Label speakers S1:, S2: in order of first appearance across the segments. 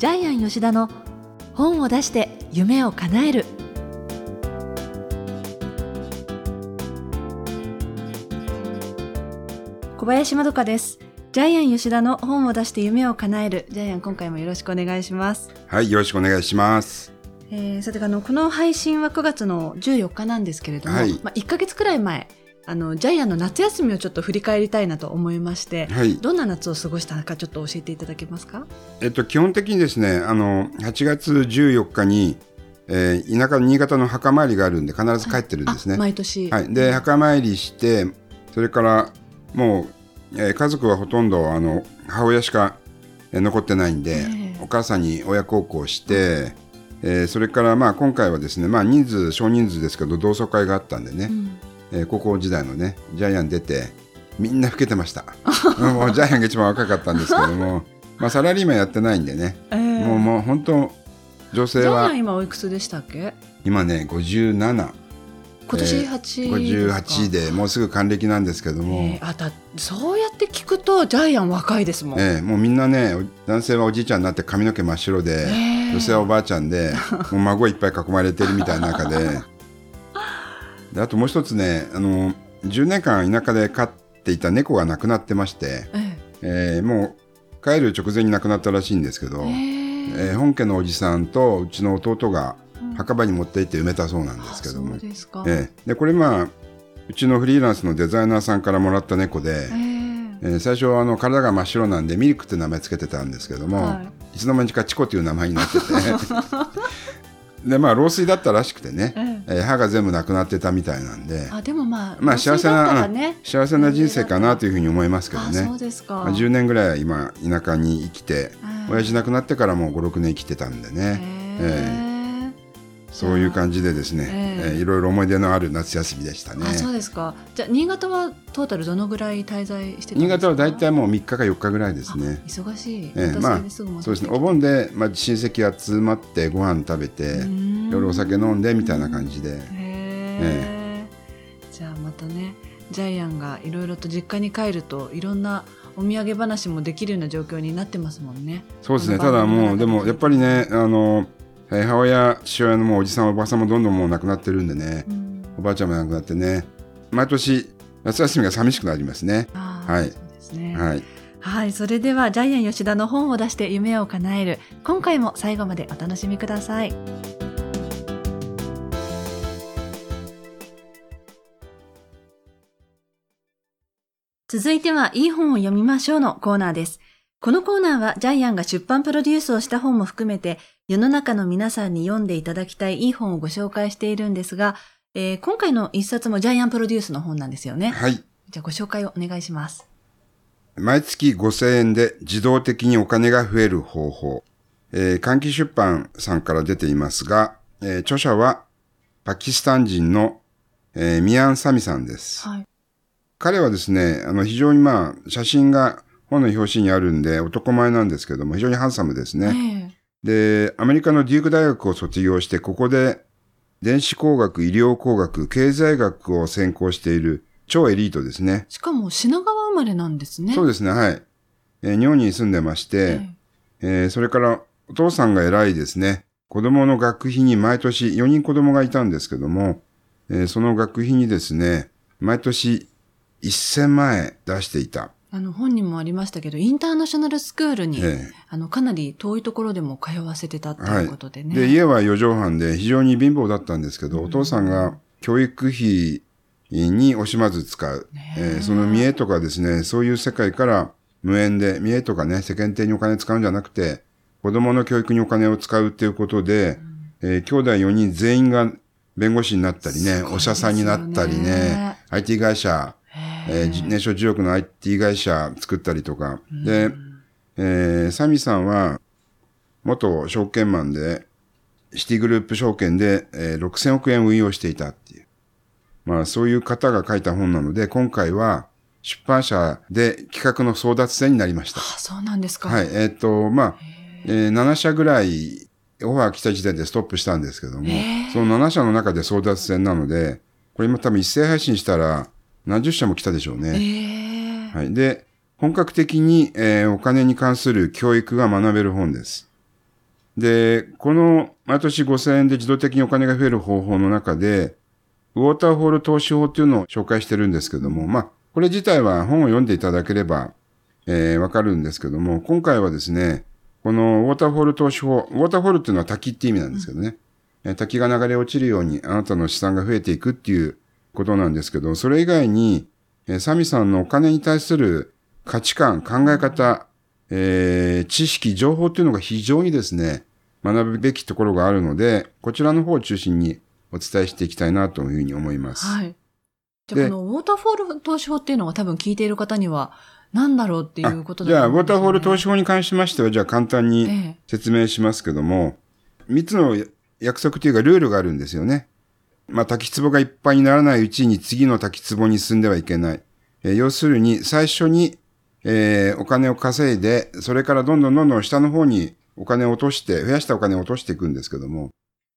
S1: ジャイアン吉田の本を出して夢を叶える。小林まどかです。ジャイアン吉田の本を出して夢を叶える。ジャイアン今回もよろしくお願いします。
S2: はい、よろしくお願いします。
S1: えー、さてあのこの配信は9月の14日なんですけれども、
S2: はい。
S1: まあ、1ヶ月くらい前あのジャイアンの夏休みをちょっと振り返りたいなと思いまして、
S2: はい。
S1: どんな夏を過ごしたかちょっと教えていただけますか？
S2: えっと、基本的にですね、あの、8月14日に、えー田舎の新潟の墓参りがあるんで、必ず帰ってるんですね。
S1: あ毎年、
S2: はい。で、墓参りして、それから、もう、えー家族はほとんど、あの、母親しか、えー残ってないんで、
S1: ええ。
S2: お母さんに親孝行して、えーそれから、まあ、今回はですね、まあ、人数、少人数ですけど、同窓会があったんでね、
S1: うん
S2: えー高校時代のねジャイアン出てみんな老けてました。もうジャイアンが一番若かったんですけども、まあ、サラリーマンやってないんでね、
S1: えー。
S2: もうもう本当女性
S1: ジャイア
S2: は
S1: ン今おいくつでしたっけ？
S2: 今ね5758
S1: 今年8、
S2: でもうすぐ還暦なんですけども、
S1: えーあだそうやって聞くとジャイアン若いですもん、
S2: えーもうみんなねお男性はおじいちゃんになって髪の毛真っ白で、
S1: えー。
S2: 女性はおばあちゃんでもう孫いっぱい囲まれてるみたいな中でであともう一つねあの10年間田舎で飼っていた猫が亡くなってまして、
S1: え
S2: え。ーもう帰る直前に亡くなったらしいんですけど、
S1: ーえ。ー
S2: えー本家のおじさんとうちの弟が墓場に持って行って埋めたそうなんですけども。
S1: うですか、
S2: えーでこれまあうちのフリーランスのデザイナーさんからもらった猫で、
S1: えー
S2: えー最初はあの体が真っ白なんでミルクって名前つけてたんですけども、、
S1: はい。
S2: つの間にかチコという名前になってて。でまあ老衰だったらしくてね、
S1: え
S2: えー歯が全部なくなってたみたいなんで。
S1: あでもまあ
S2: まあ幸せな、幸せな人生かなというふうに思いますけど
S1: あ
S2: ね
S1: そうですか、
S2: まあ、10年ぐらいは今田舎に生きて、
S1: うん。
S2: 親父亡くなってからもう56年生きてたんでね、
S1: え
S2: そういう感じでですね、
S1: ええ
S2: えーいろいろ思い出のある夏休みでしたね。
S1: あそうですか。じゃあ新潟はトータルどのぐらい滞在してたんですか？
S2: 新潟は大体もう3日か4日ぐらいですね。
S1: あ忙しい、
S2: ええ
S1: またそ
S2: うですね。お盆で、まあ、親戚集まってご飯食べて夜お酒飲んでみたいな感じで。
S1: へえじゃあまたねジャイアンがいろいろと実家に帰るといろんなお土産話もできるような状況になってますもんね。
S2: そうですね。ただもうでもやっぱりねあのえー母親父親のもうおじさんおばさんもどんどんもう亡くなってるんでね、
S1: うん。
S2: おばあちゃんも亡くなってね。毎年夏休みが寂しくなりますね。はい。はい。
S1: はい、それではジャイアン吉田の本を出して夢を叶える。今回も最後までお楽しみください。続いては、いい本を読みましょうのコーナーです。このコーナーはジャイアンが出版プロデュースをした本も含めて、世の中の皆さんに読んでいただきたいいい本をご紹介しているんですが、えー今回の一冊もジャイアンプロデュースの本なんですよね。
S2: はい
S1: じゃあご紹介をお願いします。
S2: 毎月5000円で自動的にお金が増える方法。えー、換気出版さんから出ていますが、えー著者はパキスタン人の、えーミアン・サミさんです。
S1: はい。
S2: 彼はですね、あの非常にまあ写真が本の表紙にあるんで男前なんですけども非常にハンサムですね。
S1: え
S2: で、アメリカのデューク大学を卒業してここで電子工学、医療工学、経済学を専攻している超エリートですね。
S1: しかも品川生まれなんですね。で
S2: そうですね、はい。えー日本に住んでまして、えーそれからお父さんが偉いですね。子供の学費に毎年4人子供がいたんですけども、えーその学費にですね、毎年1000万円出していた。
S1: あの本にもありましたけど、インターナショナルスクールに、
S2: え
S1: あのかなり遠いところでも通わせてたっていうことでね。
S2: で、家は四畳半で非常に貧乏だったんですけど、お父さんが教育費に惜しまず使う。え。ーその見栄とかですね、そういう世界から無縁で、見栄とかね、世間体にお金使うんじゃなくて、子供の教育にお金を使うっていうことで、えー兄弟4人全員が弁護士になったりね、
S1: ね。
S2: お医者さんになったりね、IT 会社、えーじ年商10億の IT 会社作ったりとか。で、えーサミさんは、元証券マンで、シティグループ証券で、えー6000億円運用していたっていう。まあそういう方が書いた本なので、今回は出版社で企画の争奪戦になりました。
S1: あそうなんですか。
S2: はい。えっ、と、まあ、えー7社ぐらいオファー来た時点でストップしたんですけどもその7社の中で争奪戦なので、これ今多分一斉配信したら何十社も来たでしょうね。
S1: ええ
S2: はい。で、本格的に、えーお金に関する教育が学べる本です。で、この毎年5000円で自動的にお金が増える方法の中で、ウォーターフォール投資法っていうのを紹介してるんですけども、まあ、これ自体は本を読んでいただければ、えー、わかるんですけども、今回はですね、このウォーターフォール投資法、ウォーターフォールっていうのは滝って意味なんですけどね、うん、滝が流れ落ちるようにあなたの資産が増えていくっていうことなんですけど、それ以外に、えー、サミさんのお金に対する価値観、考え方、えー、知識、情報っていうのが非常にですね、学ぶべきところがあるので、こちらの方を中心にお伝えしていきたいなというふうに思います。
S1: はい。じゃあこのウォーターフォール投資法っていうのは多分聞いている方には何だろうっていうこと
S2: だね、じゃあ、ウォーターフォール投資法に関しましては、じゃあ簡単に説明しますけども、ええ、3つの約束というかルールがあるんですよね。まあ、滝壺がいっぱいにならないうちに次の滝壺に進んではいけない。えー、要するに、最初に、えー、お金を稼いで、それからどんどんどんどん下の方にお金を落として、増やしたお金を落としていくんですけども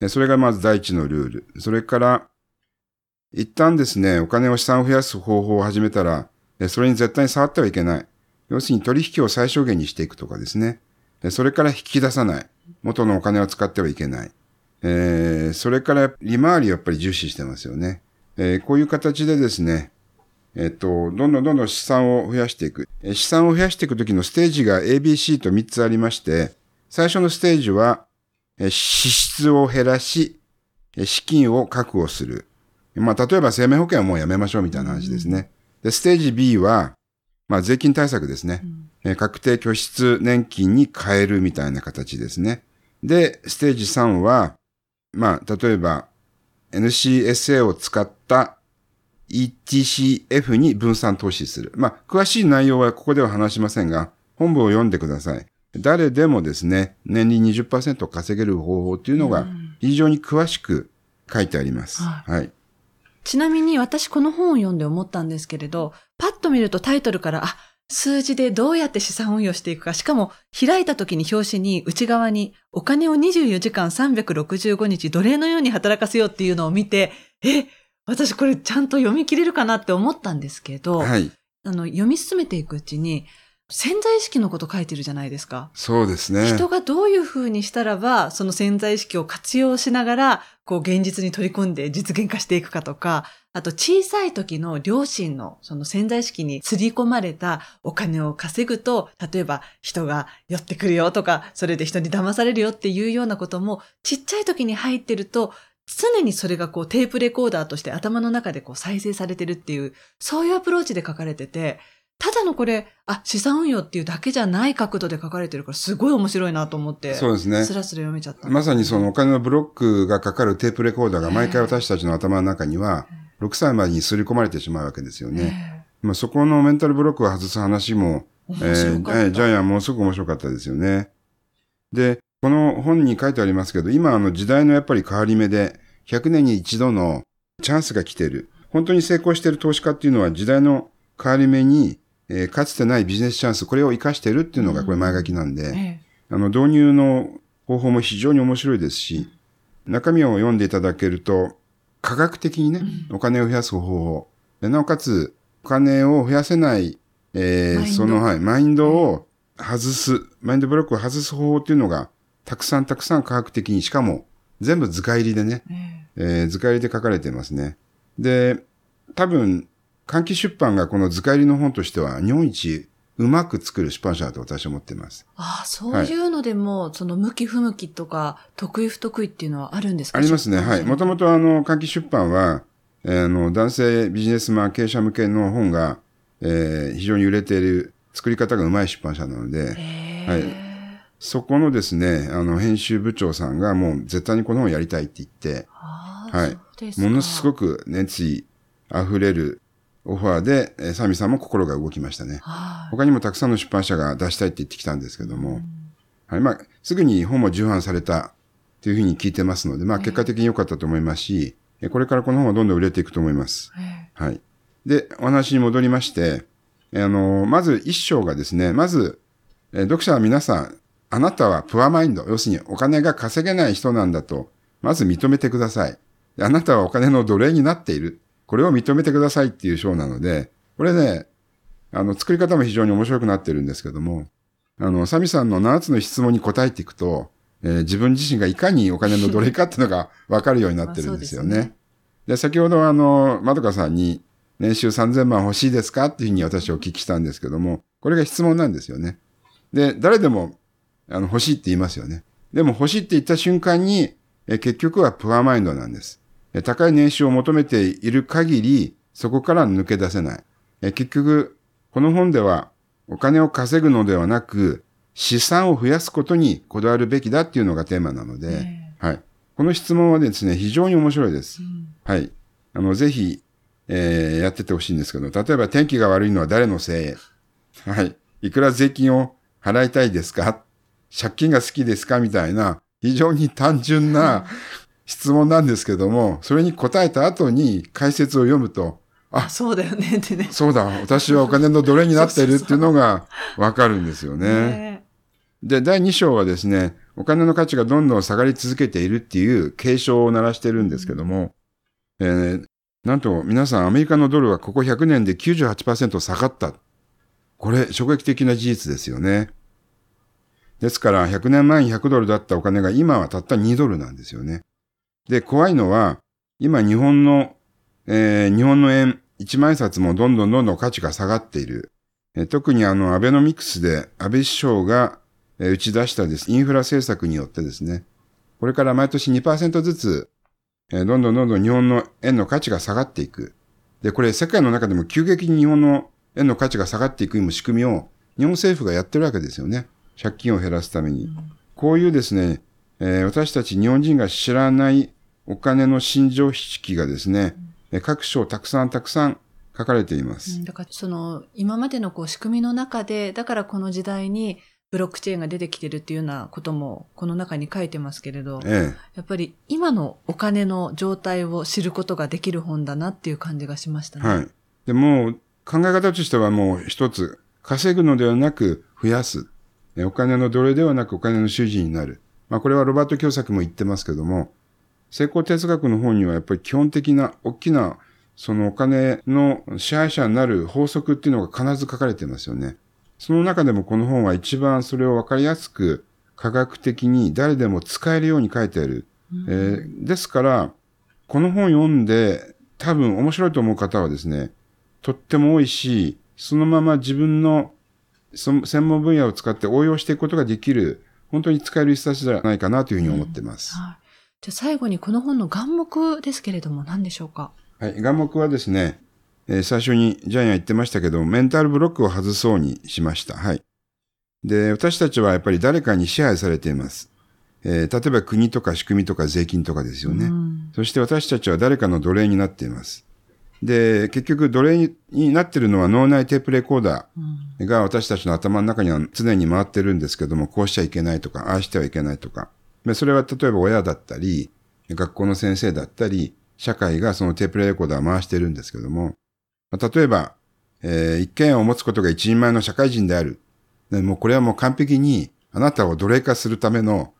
S2: え、それがまず第一のルール。それから、一旦ですね、お金を資産を増やす方法を始めたらえ、それに絶対に触ってはいけない。要するに取引を最小限にしていくとかですねえ。それから引き出さない。元のお金を使ってはいけない。えー、それから利回りをやっぱり重視してますよね。えー、こういう形でですね、えっと、どんどんどんどん資産を増やしていく。資産を増やしていくときのステージが ABC と3つありまして、最初のステージは、支出を減らし、資金を確保する。まあ、例えば生命保険はもうやめましょうみたいな話ですね。で、ステージ B は、まあ、税金対策ですね。うん、確定拠出年金に変えるみたいな形ですね。で、ステージ3は、まあ、例えば、NCSA を使った ETCF に分散投資する。まあ、詳しい内容はここでは話しませんが、本部を読んでください。誰でもですね、年利20%稼げる方法っていうのが非常に詳しく書いてあります。はい、はい。
S1: ちなみに私この本を読んで思ったんですけれど、パッと見るとタイトルから、あ、数字でどうやって資産運用していくか、しかも開いた時に表紙に内側にお金を24時間365日奴隷のように働かせようっていうのを見て、え、私これちゃんと読み切れるかなって思ったんですけど、はい、あの読み進めていくうちに、潜在意識のこと書いてるじゃないですか。
S2: そうですね。
S1: 人がどういうふうにしたらば、その潜在意識を活用しながら、こう現実に取り込んで実現化していくかとか、あと小さい時の両親のその潜在意識に釣り込まれたお金を稼ぐと、例えば人が寄ってくるよとか、それで人に騙されるよっていうようなことも、ちっちゃい時に入ってると、常にそれがこうテープレコーダーとして頭の中でこう再生されてるっていう、そういうアプローチで書かれてて、ただのこれ、あ、資産運用っていうだけじゃない角度で書かれてるから、すごい面白いなと思って。
S2: そうですね。
S1: スラスラ読めちゃった。
S2: まさにそのお金のブロックがかかるテープレコーダーが毎回私たちの頭の中には、6歳までに刷り込まれてしまうわけですよね。まあそこのメンタルブロックを外す話も、
S1: えー、
S2: ジャイアンもすごく面白かったですよね。で、この本に書いてありますけど、今あの時代のやっぱり変わり目で、100年に一度のチャンスが来てる。本当に成功している投資家っていうのは時代の変わり目にえー、かつてないビジネスチャンス、これを活かしてるっていうのがこれ前書きなんで、うんええ、あの、導入の方法も非常に面白いですし、中身を読んでいただけると、科学的にね、お金を増やす方法。でなおかつ、お金を増やせない、えー、その、はい、マインドを外す、マインドブロックを外す方法っていうのが、たくさんたくさん科学的に、しかも、全部図解入りでね、え。えー、図解入りで書かれてますね。で、多分、換気出版がこの図解入りの本としては日本一うまく作る出版社だと私は思っています。
S1: ああ、そういうのでも、はい、その向き不向きとか、得意不得意っていうのはあるんですか？
S2: ありますね。はい。もともとあの、換気出版は、えー、あの、男性ビジネスマン経営者向けの本が、えー、非常に売れている作り方がうまい出版社なので、はい。そこのですね、あの、編集部長さんがもう絶対にこの本をやりたいって言って、はい。ものすごく熱意溢れるオファーで、えー、サミさんも心が動きましたね。他にもたくさんの出版社が出したいって言ってきたんですけども、はい、まあ、すぐに本も重版されたというふうに聞いてますので、まあ、結果的に良かったと思いますし、えー、これからこの本はどんどん売れていくと思います。はい。で、お話に戻りまして、えー、あのー、まず一章がですね、まず、えー、読者は皆さん、あなたはプアマインド、要するにお金が稼げない人なんだと、まず認めてください。あなたはお金の奴隷になっている。これを認めてくださいっていう章なので、これね、あの、作り方も非常に面白くなってるんですけども、あの、サミさんの7つの質問に答えていくと、えー、自分自身がいかにお金の奴隷かっていうのが分かるようになってるんですよね。で、ね、先ほどあの、まどかさんに年収3000万欲しいですかっていうふうに私お聞きしたんですけども、これが質問なんですよね。で、誰でもあの欲しいって言いますよね。でも欲しいって言った瞬間に、え結局はプアマインドなんです。高い年収を求めている限り、そこから抜け出せない。え結局、この本ではお金を稼ぐのではなく、資産を増やすことにこだわるべきだっていうのがテーマなので、はい。この質問はですね、非常に面白いです。うん、はい。あの、ぜひ、えー、やっててほしいんですけど、例えば天気が悪いのは誰のせい？はい。いくら税金を払いたいですか？借金が好きですか？みたいな、非常に単純な 質問なんですけども、それに答えた後に解説を読むと、
S1: あ、そうだよねってね。
S2: そうだ、私はお金の奴隷になっているっていうのがわかるんですよね。で、第2章はですね、お金の価値がどんどん下がり続けているっていう警鐘を鳴らしてるんですけども、えー、なんと皆さんアメリカのドルはここ100年で98%下がった。これ衝撃的な事実ですよね。ですから100年前に100ドルだったお金が今はたった2ドルなんですよね。で、怖いのは、今日本の、えー、日本の円、一万円札もどんどんどんどん価値が下がっている。えー、特にあの、アベノミクスで安倍首相が、えー、打ち出したです、インフラ政策によってですね、これから毎年2%ずつ、えー、どんどんどんどん日本の円の価値が下がっていく。で、これ世界の中でも急激に日本の円の価値が下がっていく仕組みを日本政府がやってるわけですよね。借金を減らすために。こういうですね、えー、私たち日本人が知らないお金の心情識がですね、うん、各章たくさんたくさん書かれています。
S1: だからその今までのこう仕組みの中で、だからこの時代にブロックチェーンが出てきてるっていうようなこともこの中に書いてますけれど、ええ、やっぱり今のお金の状態を知ることができる本だなっていう感じがしましたね。
S2: はい。でも考え方としてはもう一つ、稼ぐのではなく増やす。お金の奴隷ではなくお金の主人になる。まあこれはロバート教作も言ってますけども、成功哲学の本にはやっぱり基本的な大きなそのお金の支配者になる法則っていうのが必ず書かれてますよね。その中でもこの本は一番それをわかりやすく科学的に誰でも使えるように書いてある。うん、えー、ですから、この本読んで多分面白いと思う方はですね、とっても多いし、そのまま自分の専門分野を使って応用していくことができる、本当に使える一冊じゃないかなというふうに思ってます。うんはい
S1: じゃ最後にこの本の眼目ですけれども何でしょうか？
S2: はい、眼目はですね、えー、最初にジャイアン言ってましたけど、メンタルブロックを外そうにしました。はい。で、私たちはやっぱり誰かに支配されています。えー、例えば国とか仕組みとか税金とかですよね。そして私たちは誰かの奴隷になっています。で、結局奴隷になっているのは脳内テープレコーダーが私たちの頭の中には常に回ってるんですけども、こうしちゃいけないとか、ああしてはいけないとか。それは例えば親だったり、学校の先生だったり、社会がそのテープレコーダーを回してるんですけども、例えば、えー、一軒家を持つことが一人前の社会人である。でもうこれはもう完璧にあなたを奴隷化するための、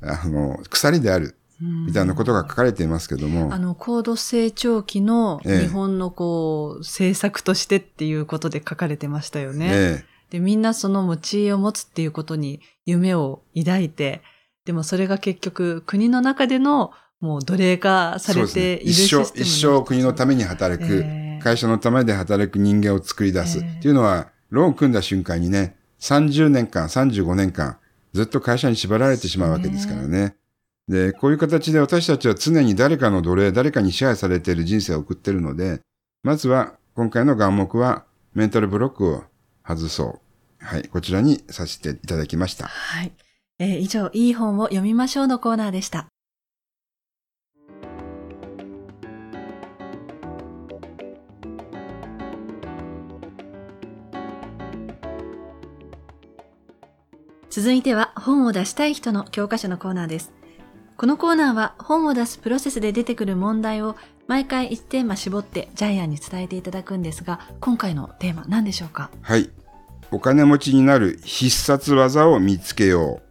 S2: あの、鎖である。みたいなことが書かれていますけども。
S1: あの、高度成長期の日本のこう、ええ、政策としてっていうことで書かれてましたよね。え、で、みんなその持ち家を持つっていうことに夢を抱いて、でもそれが結局国の中でのもう奴隷化されているシステム、ね、
S2: 一生、一生国のために働く、えー、会社のためで働く人間を作り出す、えー、っていうのは、ローン組んだ瞬間にね、30年間、35年間、ずっと会社に縛られてしまうわけですからね。で、こういう形で私たちは常に誰かの奴隷、誰かに支配されている人生を送っているので、まずは今回の眼目はメンタルブロックを外そう。はい、こちらにさせていただきました。
S1: はい。えー、以上、いい本を読みましょうのコーナーでした。続いては本を出したい人の教科書のコーナーです。このコーナーは本を出すプロセスで出てくる問題を毎回1テーマ絞ってジャイアンに伝えていただくんですが、今回のテーマ何でしょうか？
S2: はい。お金持ちになる必殺技を見つけよう。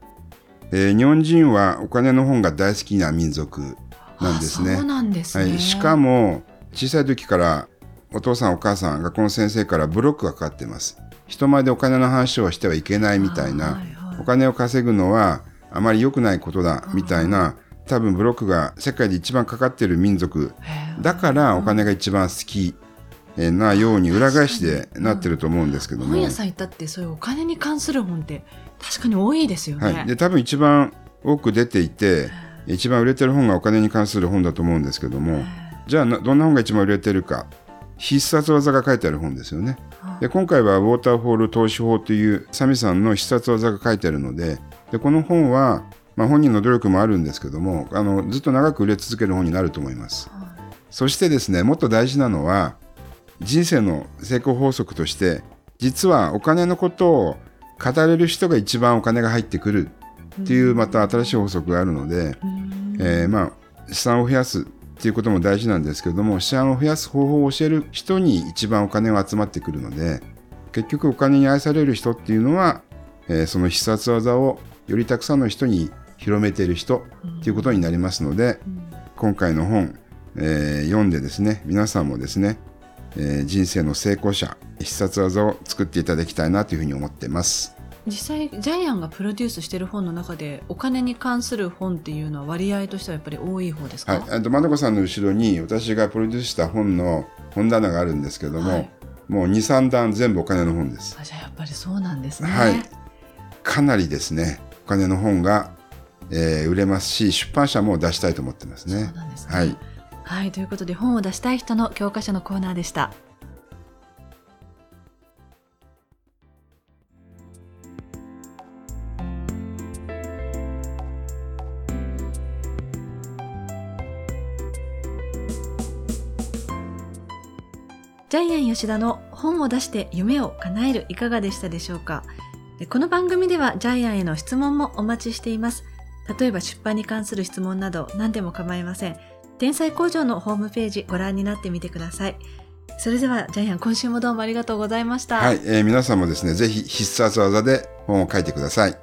S2: えー、日本人はお金の本が大好きな民族なんですね。
S1: そうなんですね、
S2: はい。しかも、小さい時からお父さんお母さん、学校の先生からブロックがかかっています。人前でお金の話をしてはいけないみたいな、はいはい、お金を稼ぐのは、あまり良くないことだみたいな多分ブロックが世界で一番かかってる民族。だからお金が一番好きなように裏返しでなってると思うんですけども、
S1: 本屋さん行ったってそういうお金に関する本って確かに多いですよね。
S2: はい、で多分一番多く出ていて一番売れてる本がお金に関する本だと思うんですけどもじゃあどんな本が一番売れてるか必殺技が書いてある本ですよね。で今回はウォーターフォール投資法というサミさんの必殺技が書いてあるのででこの本はまあ、本人の努力もあるんですけどもあのずっと長く売れ続ける本になると思います、はい、そしてですねもっと大事なのは人生の成功法則として実はお金のことを語れる人が一番お金が入ってくるっていうまた新しい法則があるので、えー、まあ資産を増やすっていうことも大事なんですけれども資産を増やす方法を教える人に一番お金が集まってくるので結局お金に愛される人っていうのは、えー、その必殺技をよりたくさんの人に広めている人ということになりますので、今回の本、えー、読んでですね皆さんもですね、えー、人生の成功者必殺技を作っていただきたいなというふうに思ってます。
S1: 実際ジャイアンがプロデュースしている本の中でお金に関する本っていうのは割合としてはやっぱり多い方ですか、
S2: はい、と真子さんの後ろに私がプロデュースした本の本棚があるんですけども、はい、もう23段全部お金の本です。
S1: あじゃあやっぱりそうなんですね。
S2: はい。かなりですねお金の本がえー、売れますし出版社も出したいと思ってますね。
S1: そうなんですね。はい、はい、ということで本を出したい人の教科書のコーナーでした。ジャイアン吉田の本を出して夢を叶えるいかがでしたでしょうか？この番組ではジャイアンへの質問もお待ちしています。例えば出版に関する質問など何でも構いません。天才工場のホームページご覧になってみてください。それではジャイアン今週もどうもありがとうございました。
S2: はい、えー、皆さんもですね、ぜひ必殺技で本を書いてください。